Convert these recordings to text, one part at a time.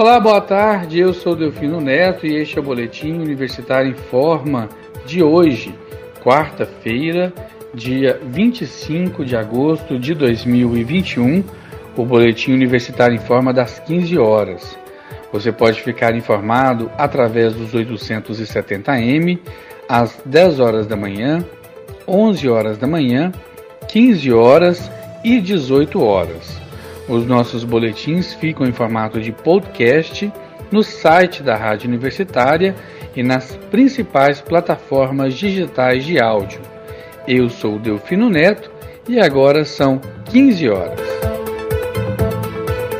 Olá, boa tarde. Eu sou Delfino Neto e este é o Boletim Universitário em Forma de hoje, quarta-feira, dia 25 de agosto de 2021. O Boletim Universitário em Forma das 15 horas. Você pode ficar informado através dos 870M às 10 horas da manhã, 11 horas da manhã, 15 horas e 18 horas. Os nossos boletins ficam em formato de podcast no site da Rádio Universitária e nas principais plataformas digitais de áudio. Eu sou Delfino Neto e agora são 15 horas.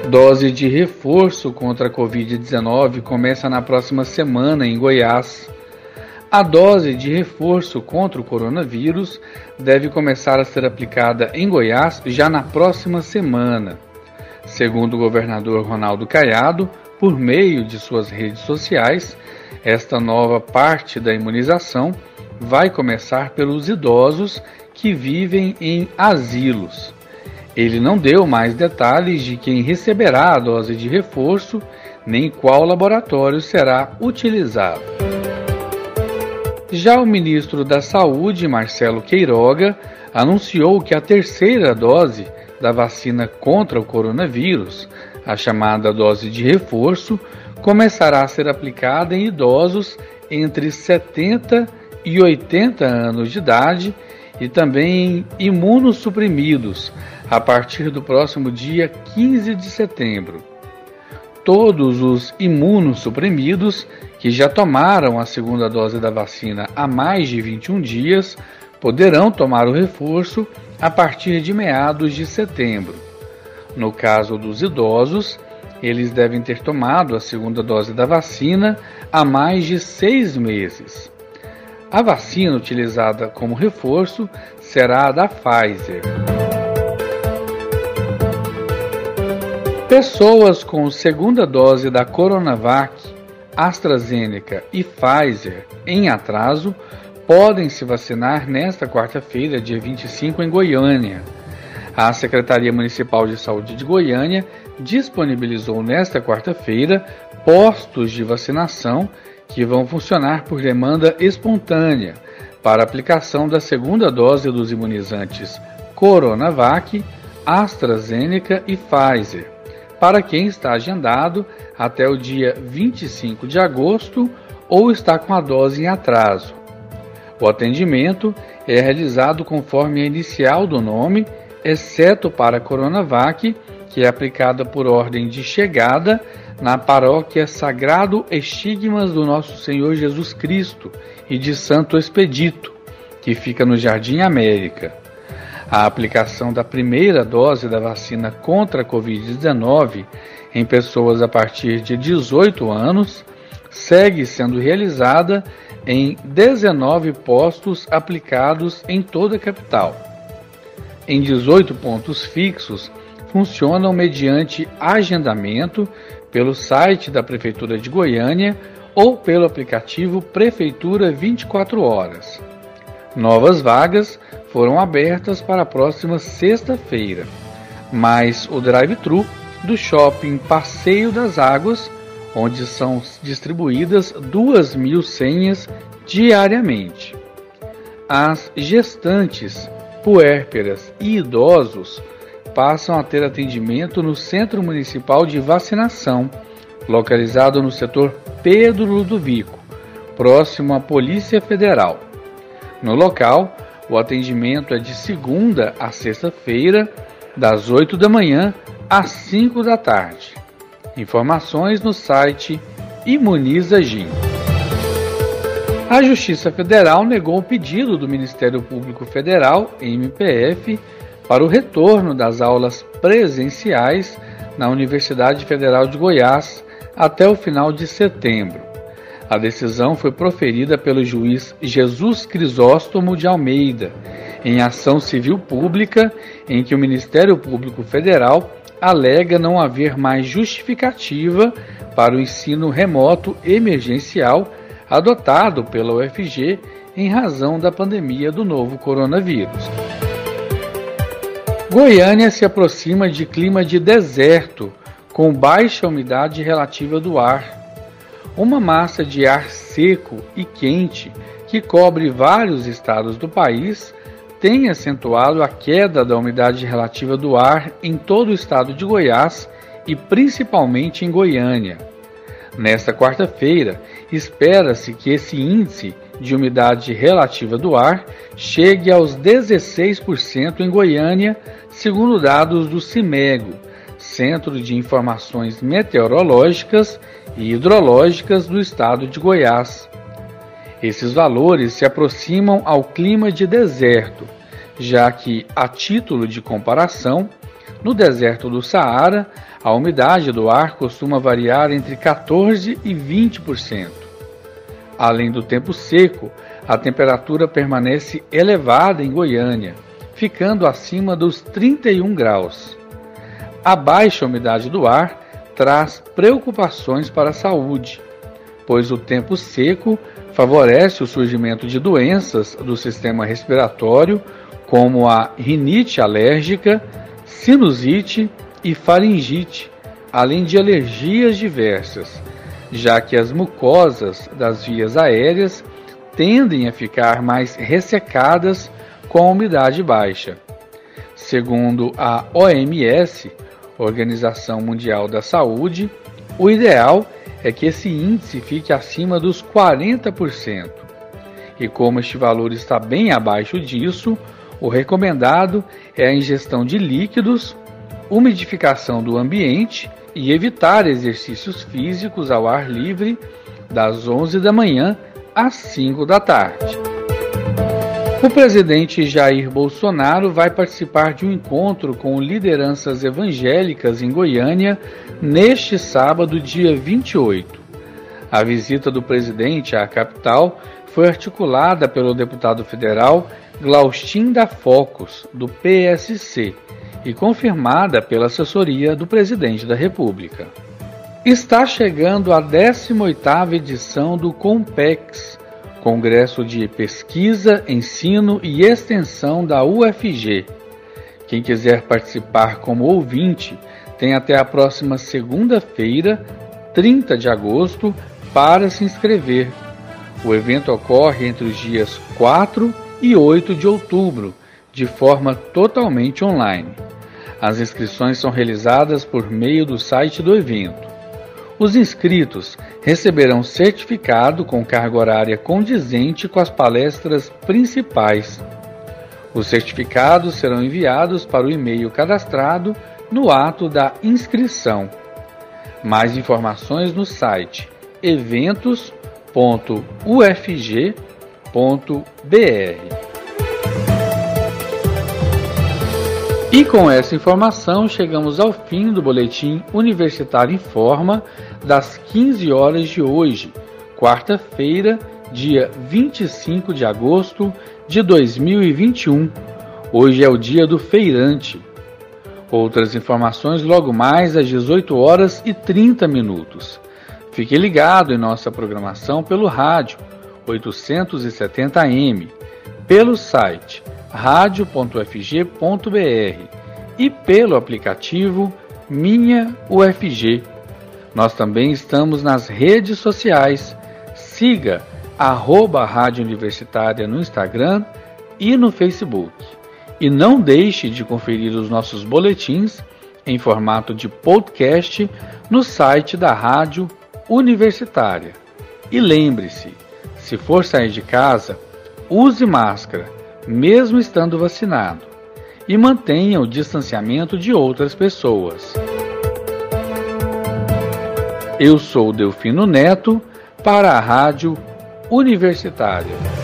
Dose de reforço contra a Covid-19 começa na próxima semana em Goiás. A dose de reforço contra o coronavírus deve começar a ser aplicada em Goiás já na próxima semana. Segundo o governador Ronaldo Caiado, por meio de suas redes sociais, esta nova parte da imunização vai começar pelos idosos que vivem em asilos. Ele não deu mais detalhes de quem receberá a dose de reforço, nem qual laboratório será utilizado. Já o ministro da Saúde, Marcelo Queiroga, anunciou que a terceira dose da vacina contra o coronavírus, a chamada dose de reforço, começará a ser aplicada em idosos entre 70 e 80 anos de idade e também em imunossuprimidos a partir do próximo dia 15 de setembro. Todos os imunossuprimidos que já tomaram a segunda dose da vacina há mais de 21 dias poderão tomar o reforço a partir de meados de setembro. No caso dos idosos, eles devem ter tomado a segunda dose da vacina há mais de seis meses. A vacina utilizada como reforço será a da Pfizer. Pessoas com segunda dose da Coronavac, AstraZeneca e Pfizer em atraso podem se vacinar nesta quarta-feira, dia 25, em Goiânia. A Secretaria Municipal de Saúde de Goiânia disponibilizou nesta quarta-feira postos de vacinação que vão funcionar por demanda espontânea para aplicação da segunda dose dos imunizantes Coronavac, AstraZeneca e Pfizer, para quem está agendado até o dia 25 de agosto ou está com a dose em atraso. O atendimento é realizado conforme a inicial do nome, exceto para a Coronavac, que é aplicada por ordem de chegada na paróquia Sagrado Estigmas do Nosso Senhor Jesus Cristo e de Santo Expedito, que fica no Jardim América. A aplicação da primeira dose da vacina contra a Covid-19 em pessoas a partir de 18 anos segue sendo realizada em 19 postos aplicados em toda a capital. Em 18 pontos fixos, funcionam mediante agendamento pelo site da Prefeitura de Goiânia ou pelo aplicativo Prefeitura 24 Horas. Novas vagas foram abertas para a próxima sexta-feira, mas o drive-thru do shopping Passeio das Águas onde são distribuídas duas mil senhas diariamente. As gestantes, puérperas e idosos passam a ter atendimento no Centro Municipal de Vacinação, localizado no setor Pedro Ludovico, próximo à Polícia Federal. No local, o atendimento é de segunda a sexta-feira, das 8 da manhã às 5 da tarde. Informações no site Imuniza Gin. A Justiça Federal negou o pedido do Ministério Público Federal, MPF, para o retorno das aulas presenciais na Universidade Federal de Goiás até o final de setembro. A decisão foi proferida pelo juiz Jesus Crisóstomo de Almeida, em ação civil pública em que o Ministério Público Federal alega não haver mais justificativa para o ensino remoto emergencial adotado pela UFG em razão da pandemia do novo coronavírus. Goiânia se aproxima de clima de deserto, com baixa umidade relativa do ar. Uma massa de ar seco e quente que cobre vários estados do país tem acentuado a queda da umidade relativa do ar em todo o estado de Goiás e principalmente em Goiânia. Nesta quarta-feira, espera-se que esse índice de umidade relativa do ar chegue aos 16% em Goiânia, segundo dados do CIMEGO, Centro de Informações Meteorológicas e Hidrológicas do Estado de Goiás. Esses valores se aproximam ao clima de deserto, já que, a título de comparação, no deserto do Saara, a umidade do ar costuma variar entre 14% e 20%. Além do tempo seco, a temperatura permanece elevada em Goiânia, ficando acima dos 31 graus. A baixa umidade do ar traz preocupações para a saúde, pois o tempo seco favorece o surgimento de doenças do sistema respiratório, como a rinite alérgica, sinusite e faringite, além de alergias diversas, já que as mucosas das vias aéreas tendem a ficar mais ressecadas com a umidade baixa. Segundo a OMS, Organização Mundial da Saúde, o ideal é que esse índice fique acima dos 40%. E como este valor está bem abaixo disso, o recomendado é a ingestão de líquidos, umidificação do ambiente e evitar exercícios físicos ao ar livre das 11 da manhã às 5 da tarde. O presidente Jair Bolsonaro vai participar de um encontro com lideranças evangélicas em Goiânia neste sábado, dia 28. A visita do presidente à capital foi articulada pelo deputado federal Glaustin da Focus, do PSC, e confirmada pela assessoria do presidente da República. Está chegando a 18ª edição do Compex, Congresso de Pesquisa, Ensino e Extensão da UFG. Quem quiser participar como ouvinte tem até a próxima segunda-feira, 30 de agosto, para se inscrever. O evento ocorre entre os dias 4 e 8 de outubro, de forma totalmente online. As inscrições são realizadas por meio do site do evento. Os inscritos receberão certificado com carga horária condizente com as palestras principais. Os certificados serão enviados para o e-mail cadastrado no ato da inscrição. Mais informações no site eventos.ufg.br. E com essa informação chegamos ao fim do boletim Universitário em Forma das 15 horas de hoje, quarta-feira, dia 25 de agosto de 2021. Hoje é o dia do feirante. Outras informações logo mais às 18 horas e 30 minutos. Fique ligado em nossa programação pelo rádio 870m, pelo site radio.ufg.br e pelo aplicativo Minha UFG. Nós também estamos nas redes sociais. Siga arroba Rádio Universitária no Instagram e no Facebook. E não deixe de conferir os nossos boletins em formato de podcast no site da Rádio Universitária. E lembre-se, se for sair de casa, use máscara mesmo estando vacinado, e mantenha o distanciamento de outras pessoas. Eu sou Delfino Neto para a Rádio Universitária.